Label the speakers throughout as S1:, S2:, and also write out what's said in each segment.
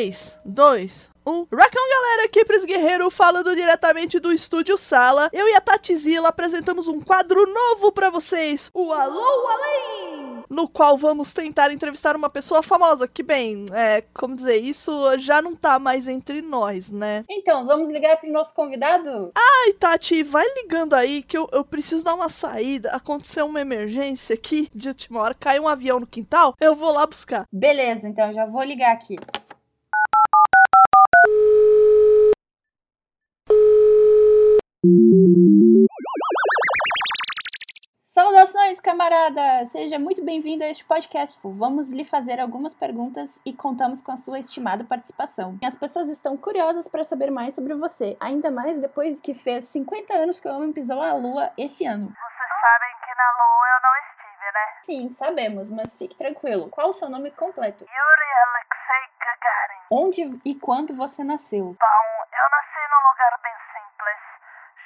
S1: 3, 2, 1. Racão, galera, aqui Pris Guerreiro falando diretamente do estúdio Sala. Eu e a Tatizila apresentamos um quadro novo para vocês, o Alô Além! No qual vamos tentar entrevistar uma pessoa famosa, que bem, é, como dizer, isso já não tá mais entre nós, né?
S2: Então, vamos ligar pro nosso convidado?
S1: Ai, Tati, vai ligando aí que eu, eu preciso dar uma saída. Aconteceu uma emergência aqui de última hora, caiu um avião no quintal, eu vou lá buscar.
S2: Beleza, então já vou ligar aqui. Saudações, camarada! Seja muito bem-vindo a este podcast. Vamos lhe fazer algumas perguntas e contamos com a sua estimada participação. As pessoas estão curiosas para saber mais sobre você, ainda mais depois que fez 50 anos que o homem pisou a lua esse ano.
S3: Vocês sabem que na lua eu não estive, né?
S2: Sim, sabemos, mas fique tranquilo. Qual o seu nome completo?
S3: Yuri Alexei Gagarin.
S2: Onde e quando você nasceu?
S3: Bom, eu nasci num lugar bem simples,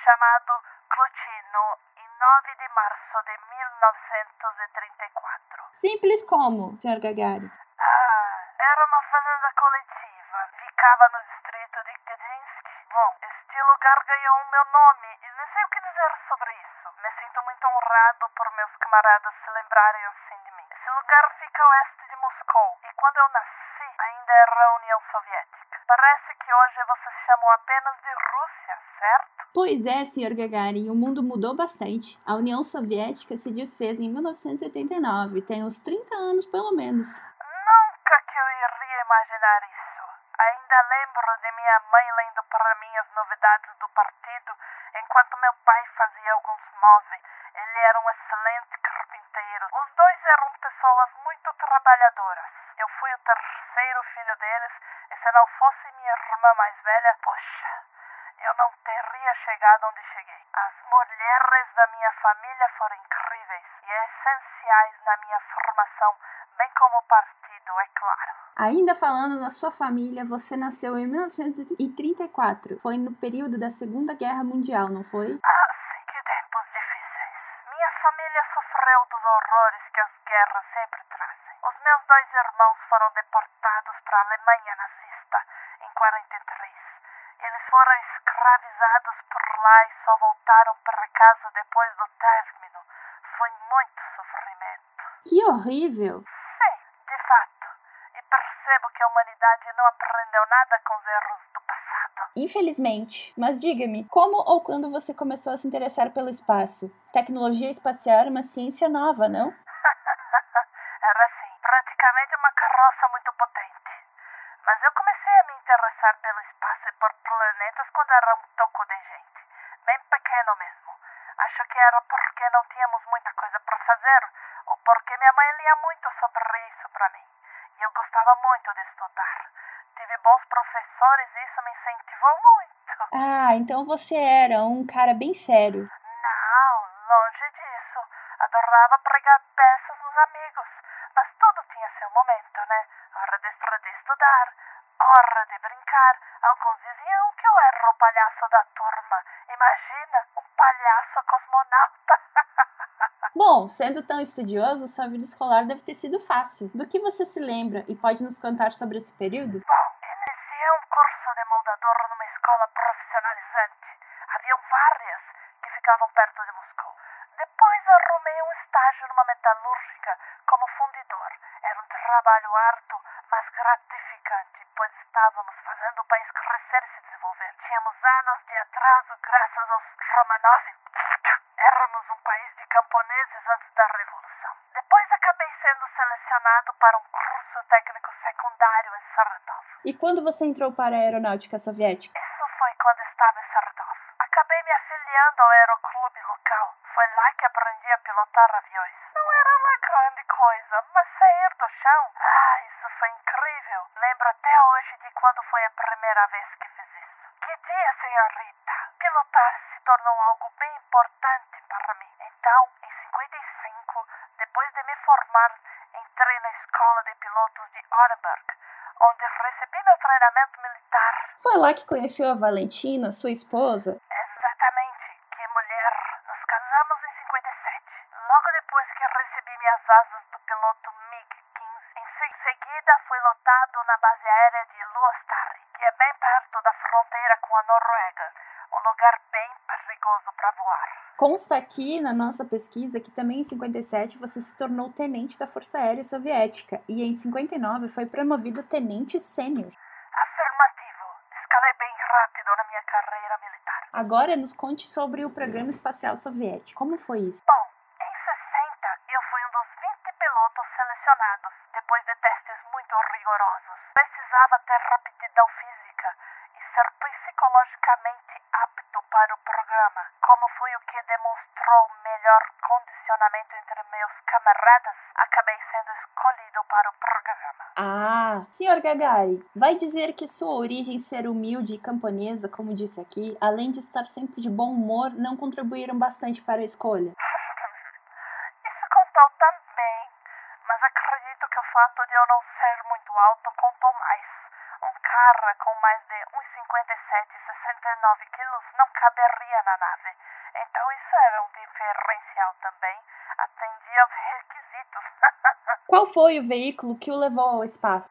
S3: chamado Clutino, em 9 de março de 1934.
S2: Simples como, Sr. Gagarin?
S3: Ah, era uma fazenda coletiva. Ficava no distrito de Kedinsky. Bom, este lugar ganhou o meu nome e nem sei o que dizer sobre isso. Me sinto muito honrado por meus camaradas se lembrarem assim de mim. Esse lugar fica a oeste de Moscou e quando eu nasci ainda era a União Soviética. Parece que hoje vocês chamam apenas de Rússia, certo?
S2: Pois é, Sr. Gagarin, o mundo mudou bastante. A União Soviética se desfez em 1989, tem uns 30 anos pelo menos.
S3: Nunca que eu iria imaginar isso. Ainda lembro de minha mãe lendo para mim as novidades do partido, enquanto meu pai fazia alguns móveis. Ele era um excelente carpinteiro. Os dois eram pessoas muito trabalhadoras. Eu fui o terceiro filho deles, e se não fosse minha irmã mais velha, poxa, eu não teria chegado onde cheguei. As mulheres da minha família foram incríveis e essenciais na minha formação, bem como o partido, é claro.
S2: Ainda falando na sua família, você nasceu em 1934. Foi no período da Segunda Guerra Mundial, não foi?
S3: Ah, sim, que tempos difíceis. Minha família sofreu dos horrores que as guerras sempre trazem. Os meus dois irmãos foram deportados para a Alemanha nazista em 43. Eles foram escravizados por lá e só voltaram para casa depois do término. Foi muito sofrimento.
S2: Que horrível!
S3: Sim, de fato. E percebo que a humanidade não aprendeu nada com os erros do passado.
S2: Infelizmente. Mas diga-me, como ou quando você começou a se interessar pelo espaço? Tecnologia espacial é uma ciência nova, não?
S3: Era assim, praticamente uma carroça muito potente. Mas eu comecei a me interessar pelo espaço e por planetas quando era um toco de gente. Bem pequeno mesmo. Acho que era porque não tínhamos muita coisa para fazer, porque minha mãe lia muito sobre isso para mim. E eu gostava muito de estudar. Tive bons professores e isso me incentivou muito.
S2: Ah, então você era um cara bem sério.
S3: Não, longe disso. Adorava pregar peças nos amigos. Mas tudo tinha seu momento, né? Hora de, hora de estudar, hora de brincar. Alguns diziam que eu era o palhaço da turma. Imagina, um palhaço cosmonauta.
S2: Bom, sendo tão estudioso, sua vida escolar deve ter sido fácil. Do que você se lembra e pode nos contar sobre esse período?
S3: Bom, iniciei um curso de moldador numa escola profissionalizante. Haviam várias que ficavam perto de Moscou. Depois arrumei um estágio numa metalúrgica como fundidor. Era um trabalho árduo, mas gratificante, pois estávamos fazendo o país crescer e se desenvolver. Tínhamos anos de atraso graças aos Romanov. Éramos um país de camponeses antes da Revolução. Depois acabei sendo selecionado para um curso técnico secundário em Saratov.
S2: E quando você entrou para a aeronáutica soviética?
S3: Isso foi quando estava em Saratov. Acabei me afiliando ao aeroclube local. Foi lá que aprendi a pilotar aviões. Não era uma grande coisa, mas sair do chão, ah, isso foi incrível. Lembro até hoje de quando foi a primeira vez que fiz isso. Que dia, senhorita! Pilotar se tornou algo bem importante para mim. Então, em 55, depois de me formar, entrei na escola de pilotos de Orenburg, onde recebi meu treinamento militar.
S2: Foi lá que conheceu a Valentina, sua esposa? Consta aqui na nossa pesquisa que também em 57 você se tornou tenente da Força Aérea Soviética e em 59 foi promovido tenente sênior.
S3: Afirmativo. Escalei bem rápido na minha carreira militar.
S2: Agora nos conte sobre o programa espacial soviético. Como foi isso?
S3: Bom, condicionamento entre meus camaradas, acabei sendo escolhido para o programa.
S2: Ah, senhor Gagari, vai dizer que sua origem ser humilde e camponesa, como disse aqui, além de estar sempre de bom humor, não contribuíram bastante para a escolha?
S3: Isso contou também, mas acredito que o fato de eu não ser muito alto contou mais. Um cara com mais de uns 57,69 quilos não caberia na nave. Então isso era um diferencial também. Atendia aos requisitos.
S2: Qual foi o veículo que o levou ao espaço?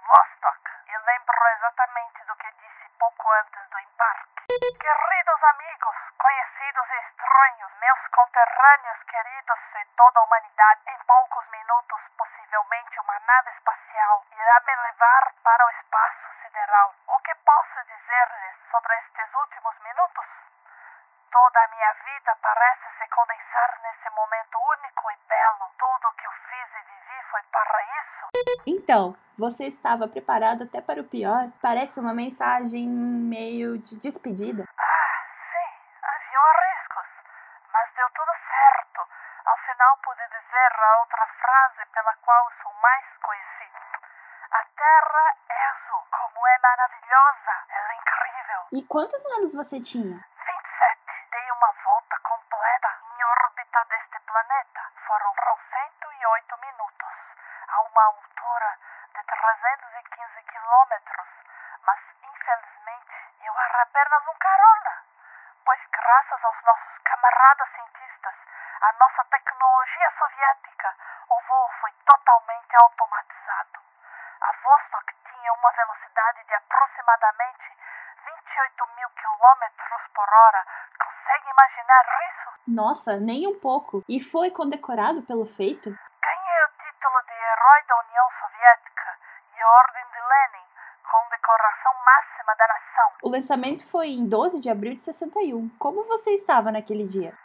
S3: Irá me levar para o espaço sideral. O que posso dizer-lhes sobre estes últimos minutos? Toda a minha vida parece se condensar nesse momento único e belo. Tudo o que eu fiz e vivi foi para isso.
S2: Então, você estava preparado até para o pior? Parece uma mensagem meio de despedida.
S3: Ah, sim, haviam riscos, mas deu tudo certo. Ao final pude dizer a outra frase pela qual sou mais conhecido. A Terra é azul, como é maravilhosa, ela é incrível.
S2: E quantos anos você tinha?
S3: 27. Dei uma volta completa em órbita deste planeta. Foram 108 minutos, a uma altura de 315 quilômetros. Mas, infelizmente, eu era apenas um carona. Pois, graças aos nossos camaradas cientistas, a nossa tecnologia soviética, o voo foi totalmente automatizado. A Vostok tinha uma velocidade de aproximadamente 28 mil quilômetros por hora. Consegue imaginar isso?
S2: Nossa, nem um pouco. E foi condecorado pelo feito?
S3: Ganhei o título de Herói da União Soviética e a Ordem de Lenin, com decoração máxima da nação.
S2: O lançamento foi em 12 de abril de 61. Como você estava naquele dia?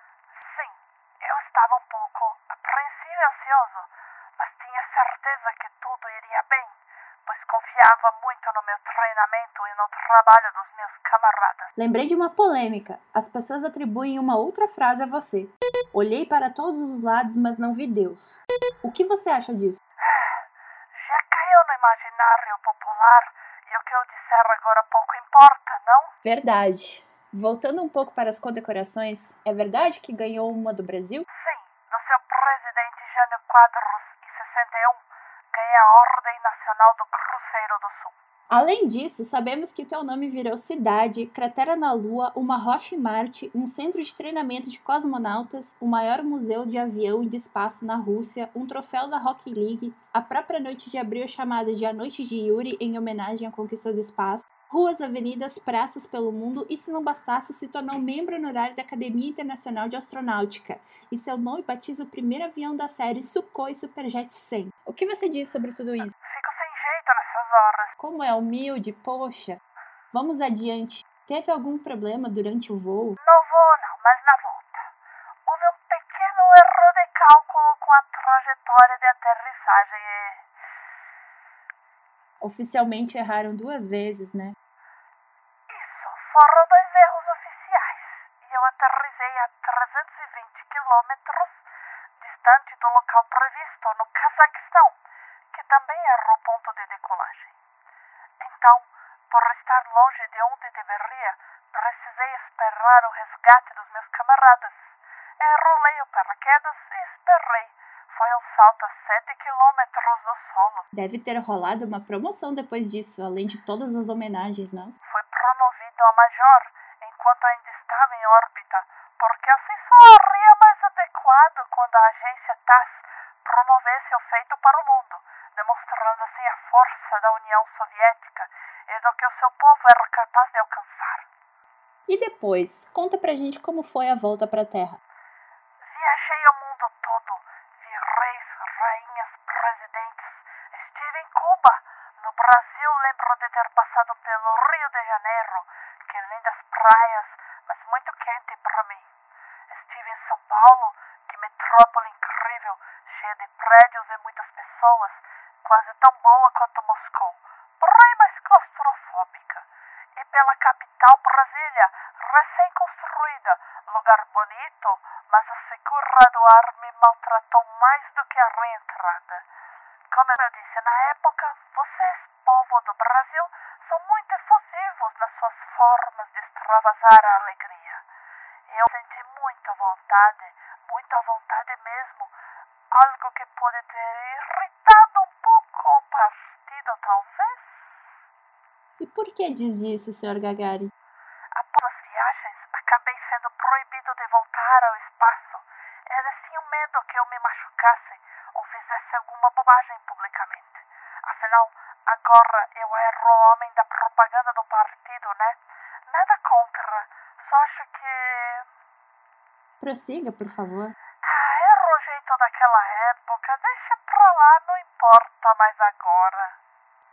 S3: Sim, eu estava um pouco apreensivo e ansioso, mas tinha certeza que tudo iria bem, pois confiava muito no meu treinamento e no trabalho.
S2: Lembrei de uma polêmica. As pessoas atribuem uma outra frase a você. Olhei para todos os lados, mas não vi Deus. O que você acha disso?
S3: Já caiu no imaginário popular e o que eu disser agora pouco importa, não?
S2: Verdade. Voltando um pouco para as condecorações, é verdade que ganhou uma do Brasil?
S3: Sim, do seu presidente Jânio Quadros, em 61, ganhei a Ordem Nacional do Cruzeiro do Sul.
S2: Além disso, sabemos que o teu nome virou cidade, cratera na Lua, uma rocha em Marte, um centro de treinamento de cosmonautas, o maior museu de avião e de espaço na Rússia, um troféu da Rock League, a própria noite de abril chamada de A Noite de Yuri em homenagem à conquista do espaço, ruas, avenidas, praças pelo mundo e, se não bastasse, se tornou membro honorário da Academia Internacional de Astronáutica e seu nome batiza o primeiro avião da série Sukhoi Superjet 100. O que você diz sobre tudo isso?
S3: Horas.
S2: Como é humilde, poxa. Vamos adiante. Teve algum problema durante o voo?
S3: No voo não, mas na volta. Houve um pequeno erro de cálculo com a trajetória de aterrissagem e...
S2: Oficialmente erraram duas vezes, né?
S3: Isso, foram dois erros oficiais. E eu aterrissei a 320 quilômetros distante do local previsto, no Cazaquistão, que também era o ponto de decolagem. Então, por estar longe de onde deveria, precisei esperar o resgate dos meus camaradas. Enrolei o paraquedas e esperei. Foi um salto a 7 quilômetros do solo.
S2: Deve ter rolado uma promoção depois disso, além de todas as homenagens, não?
S3: Foi promovido a major enquanto ainda estava em órbita, porque assim soaria mais adequado quando a agência TAS promovesse o feito para o mundo. Demonstrando assim a força da União Soviética e do que o seu povo era capaz de alcançar.
S2: E depois, conta pra gente como foi a volta pra Terra.
S3: Viajei o mundo todo, vi reis, rainhas, presidentes. Estive em Cuba. No Brasil, lembro de ter passado pelo Rio de Janeiro. Que lindas praias, mas muito quente para mim. Estive em São Paulo, que metrópole incrível, cheia de prédios e muitas pessoas, quase tão boa quanto Moscou, porém mais claustrofóbica. E pela capital, Brasília, recém-construída, lugar bonito, mas a segura do ar me maltratou mais do que a reentrada. Como eu disse na época, vocês, povo do Brasil, são muito efusivos nas suas formas de extravasar a alegria. Eu senti muita vontade, muita vontade mesmo, algo que pode ter irritado partido, talvez.
S2: E por que diz isso, Sr. Gagarin?
S3: Após as viagens, acabei sendo proibido de voltar ao espaço. Eles tinham medo que eu me machucasse ou fizesse alguma bobagem publicamente. Afinal, agora eu era o homem da propaganda do partido, né? Nada contra. Só acho que.
S2: Prossiga, por favor.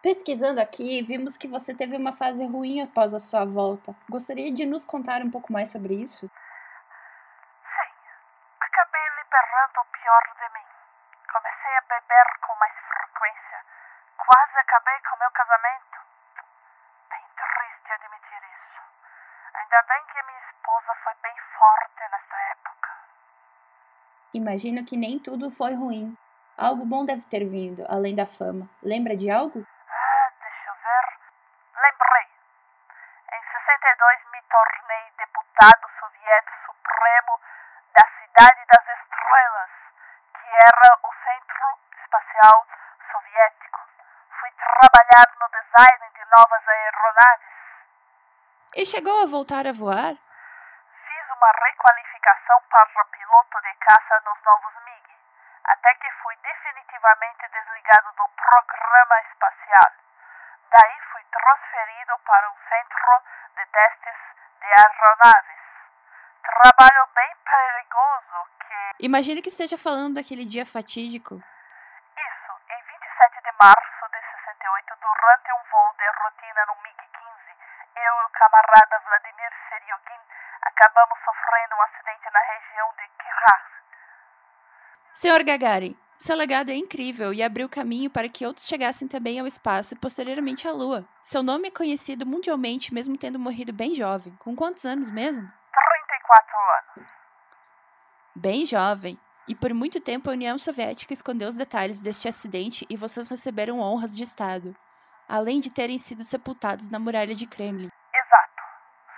S2: Pesquisando aqui, vimos que você teve uma fase ruim após a sua volta. Gostaria de nos contar um pouco mais sobre isso?
S3: Sim, acabei liberando o pior de mim. Comecei a beber com mais frequência. Quase acabei com meu casamento. Bem triste admitir isso. Ainda bem que minha esposa foi bem forte nessa época.
S2: Imagino que nem tudo foi ruim. Algo bom deve ter vindo, além da fama. Lembra de algo?
S3: Ah, deixa eu ver. Lembrei. Em 62 me tornei deputado soviético supremo da Cidade das Estrelas, que era o Centro Espacial Soviético. Fui trabalhar no design de novas aeronaves.
S2: E chegou a voltar a voar?
S3: Fiz uma requalificação para piloto de caça nos novos MiG, até que fui definitivamente desligado do programa espacial. Daí fui transferido para um centro de testes de aeronaves. Trabalho perigoso que.
S2: Esteja falando daquele dia fatídico.
S3: Isso, em 27 de março de 68, durante um voo de rotina no MiG-15, eu e o camarada Vladimir Seriogin acabamos sofrendo um acidente na região de Kirach.
S2: Senhor Gagarin, seu legado é incrível e abriu caminho para que outros chegassem também ao espaço e posteriormente à Lua. Seu nome é conhecido mundialmente, mesmo tendo morrido bem jovem. Com quantos anos mesmo?
S3: 34 anos.
S2: Bem jovem. E por muito tempo a União Soviética escondeu os detalhes deste acidente e vocês receberam honras de Estado, além de terem sido sepultados na muralha de Kremlin.
S3: Exato.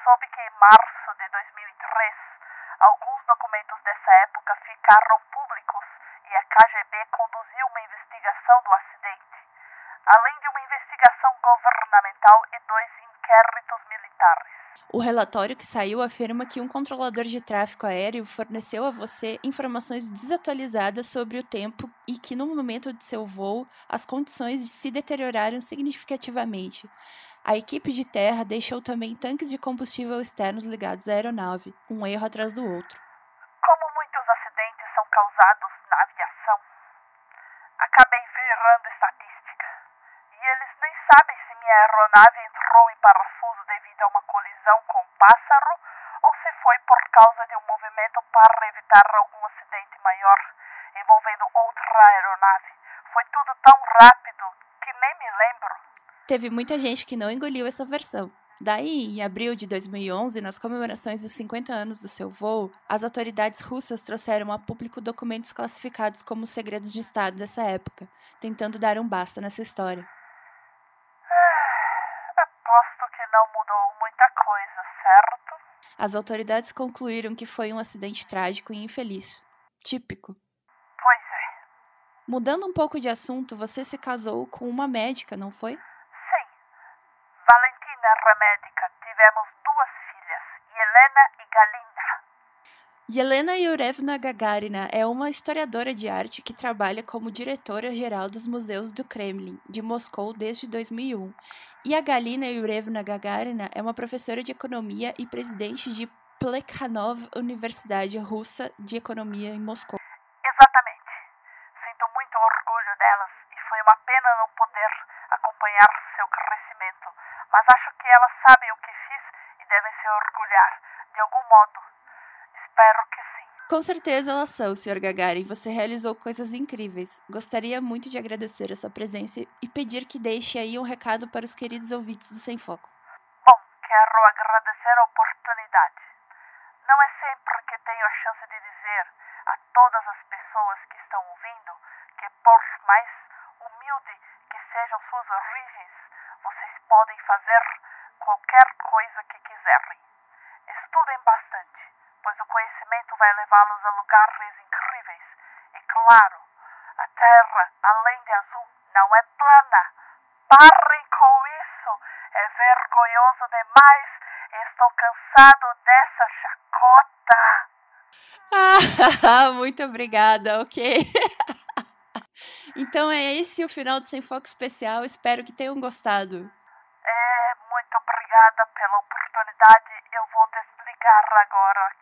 S3: Soube que em março de 2003, alguns documentos dessa época ficaram públicos e a KGB conduziu uma investigação do acidente, além de uma investigação governamental e dois inquéritos militares.
S2: O relatório que saiu afirma que um controlador de tráfego aéreo forneceu a você informações desatualizadas sobre o tempo e que no momento de seu voo as condições se deterioraram significativamente. A equipe de terra deixou também tanques de combustível externos ligados à aeronave, um erro atrás do outro.
S3: Como muitos acidentes são causados na aviação, acabei virando estatística. E eles nem sabem se minha aeronave entrou em parafuso devido a uma colisão com um pássaro ou se foi por causa de um movimento para evitar algum acidente maior envolvendo outra aeronave. Foi tudo tão rápido que nem me lembro.
S2: Teve muita gente que não engoliu essa versão. Daí, em abril de 2011, nas comemorações dos 50 anos do seu voo, as autoridades russas trouxeram a público documentos classificados como segredos de Estado dessa época, tentando dar um basta nessa história. As autoridades concluíram que foi um acidente trágico e infeliz. Típico.
S3: Pois é.
S2: Mudando um pouco de assunto, você se casou com uma médica, não foi?
S3: Sim. Valentina Remédica.
S2: Yelena Yurevna Gagarina é uma historiadora de arte que trabalha como diretora-geral dos museus do Kremlin, de Moscou, desde 2001. E a Galina Yurevna Gagarina é uma professora de economia e presidente de Plekhanov Universidade Russa de Economia em Moscou.
S3: Exatamente. Sinto muito orgulho delas e foi uma pena não poder acompanhar seu crescimento, mas acho que elas sabem o que fiz e devem se orgulhar, de algum modo. Espero que sim.
S2: Com certeza elas são, Sr. Gagarin. Você realizou coisas incríveis. Gostaria muito de agradecer a sua presença e pedir que deixe aí um recado para os queridos ouvintes do Sem Foco.
S3: Bom, quero agradecer a oportunidade. Não é sempre que tenho a chance de dizer a todas as pessoas que estão ouvindo que, por mais humilde que sejam suas origens, vocês podem fazer qualquer coisa que quiserem. Estudem bastante, pois o conhecimento vai levá-los a lugares incríveis. E claro, a Terra, além de azul, não é plana. Parem com isso! É vergonhoso demais! Estou cansado dessa chacota!
S2: Ah, muito obrigada, ok. então é esse o final do Sem Foco Especial. Espero que tenham gostado.
S3: É, muito obrigada pela oportunidade. Eu vou desligar agora.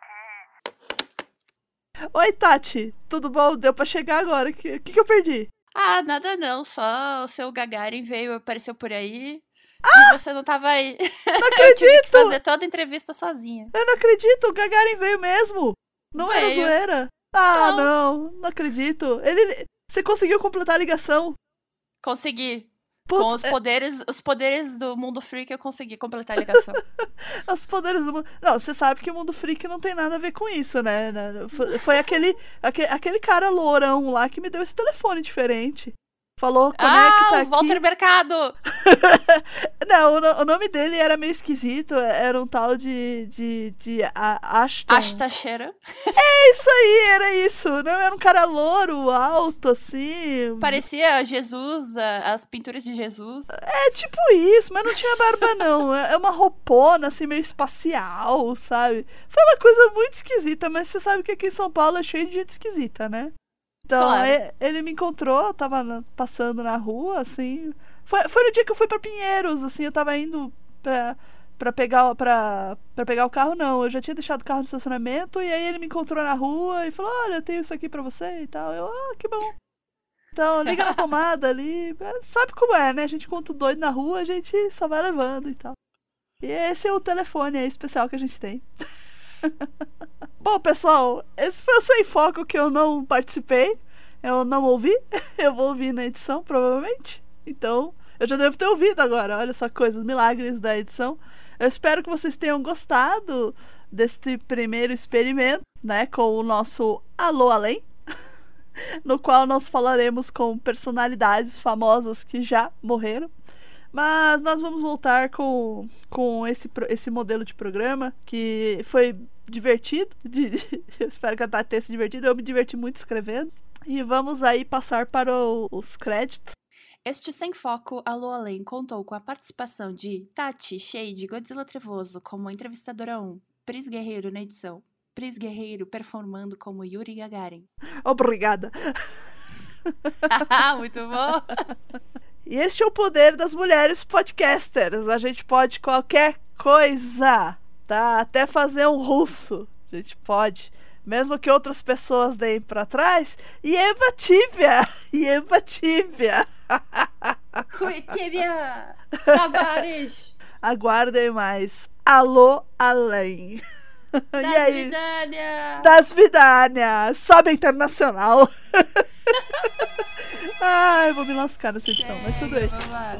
S1: Oi, Tati. Tudo bom? Deu pra chegar agora. O que, que, que eu perdi?
S2: Ah, nada não. Só o seu Gagarin veio, apareceu por aí. Ah! E você não tava aí.
S1: Não acredito!
S2: Eu tive que fazer toda a entrevista sozinha.
S1: Eu não acredito. O Gagarin veio mesmo. Não
S2: Veio.
S1: era zoeira. Ah,
S2: Não.
S1: não. Não acredito. Ele... Você conseguiu completar a ligação.
S2: Consegui.
S1: Putz,
S2: Com os
S1: é-
S2: poderes, os poderes do mundo freak eu consegui completar a ligação.
S1: Os poderes do mundo. Não, você sabe que o mundo freak não tem nada a ver com isso, né? Foi, foi aquele, aquele, aquele cara lourão lá que me deu esse telefone diferente. Falou, conecta
S2: ah,
S1: aqui.
S2: o Walter Mercado!
S1: Não, o, o nome dele era meio esquisito. Era um tal de. de. de a- Ashton.
S2: Ashtacheira.
S1: É isso aí, era isso. Não, era um cara louro, alto, assim.
S2: Parecia Jesus, as pinturas de Jesus.
S1: É tipo isso, mas não tinha barba, não. É é uma roupona, assim, meio espacial, sabe? Foi uma coisa muito esquisita, mas você sabe que aqui em São Paulo é cheio de gente esquisita, né? Então,
S2: Claro.
S1: ele me encontrou, eu tava passando na rua, assim. Foi, foi no dia que eu fui pra Pinheiros, assim, eu tava indo pra, pra, pegar, pra, pra pegar o carro, não. Eu já tinha deixado o carro no estacionamento, e aí ele me encontrou na rua e falou: Olha, eu tenho isso aqui pra você e tal. Eu, ah, que bom. Então, liga na tomada ali. É, Sabe como é, né? A gente conta o doido na rua, a gente só vai levando e tal. E esse é o telefone aí especial que a gente tem. Bom, pessoal, esse foi o Sem Foco que eu não participei. Eu não ouvi. Eu vou ouvir na edição, provavelmente. Então, eu já devo ter ouvido agora. Olha só coisas, milagres da edição. Eu espero que vocês tenham gostado deste primeiro experimento, né? Com o nosso Alô Além no qual nós falaremos com personalidades famosas que já morreram. Mas nós vamos voltar com, com esse, esse modelo de programa que foi divertido. de- eu espero que a Tati tenha se divertido. Eu me diverti muito escrevendo. E vamos aí passar para o- os créditos.
S2: Este Sem Foco Alô Além contou com a participação de Tati, Shade, Godzilla Trevoso como entrevistadora 1, Pris Guerreiro na edição, Pris Guerreiro performando como Yuri Gagarin.
S1: Obrigada.
S2: Muito bom!
S1: E este é o poder das mulheres podcasters. A gente pode qualquer coisa, tá? Até fazer um russo. A gente pode. Mesmo que outras pessoas deem pra trás. E Eva Tíbia! E Eva Tíbia!
S2: Cuitibia! Tavares!
S1: Aguardem mais. Alô, além. e
S2: Das
S1: aí?
S2: Vidânia!
S1: Das Vidânia! Sobe internacional! Ai, vou me lascar nessa edição, mas tudo bem.
S2: Vamos lá.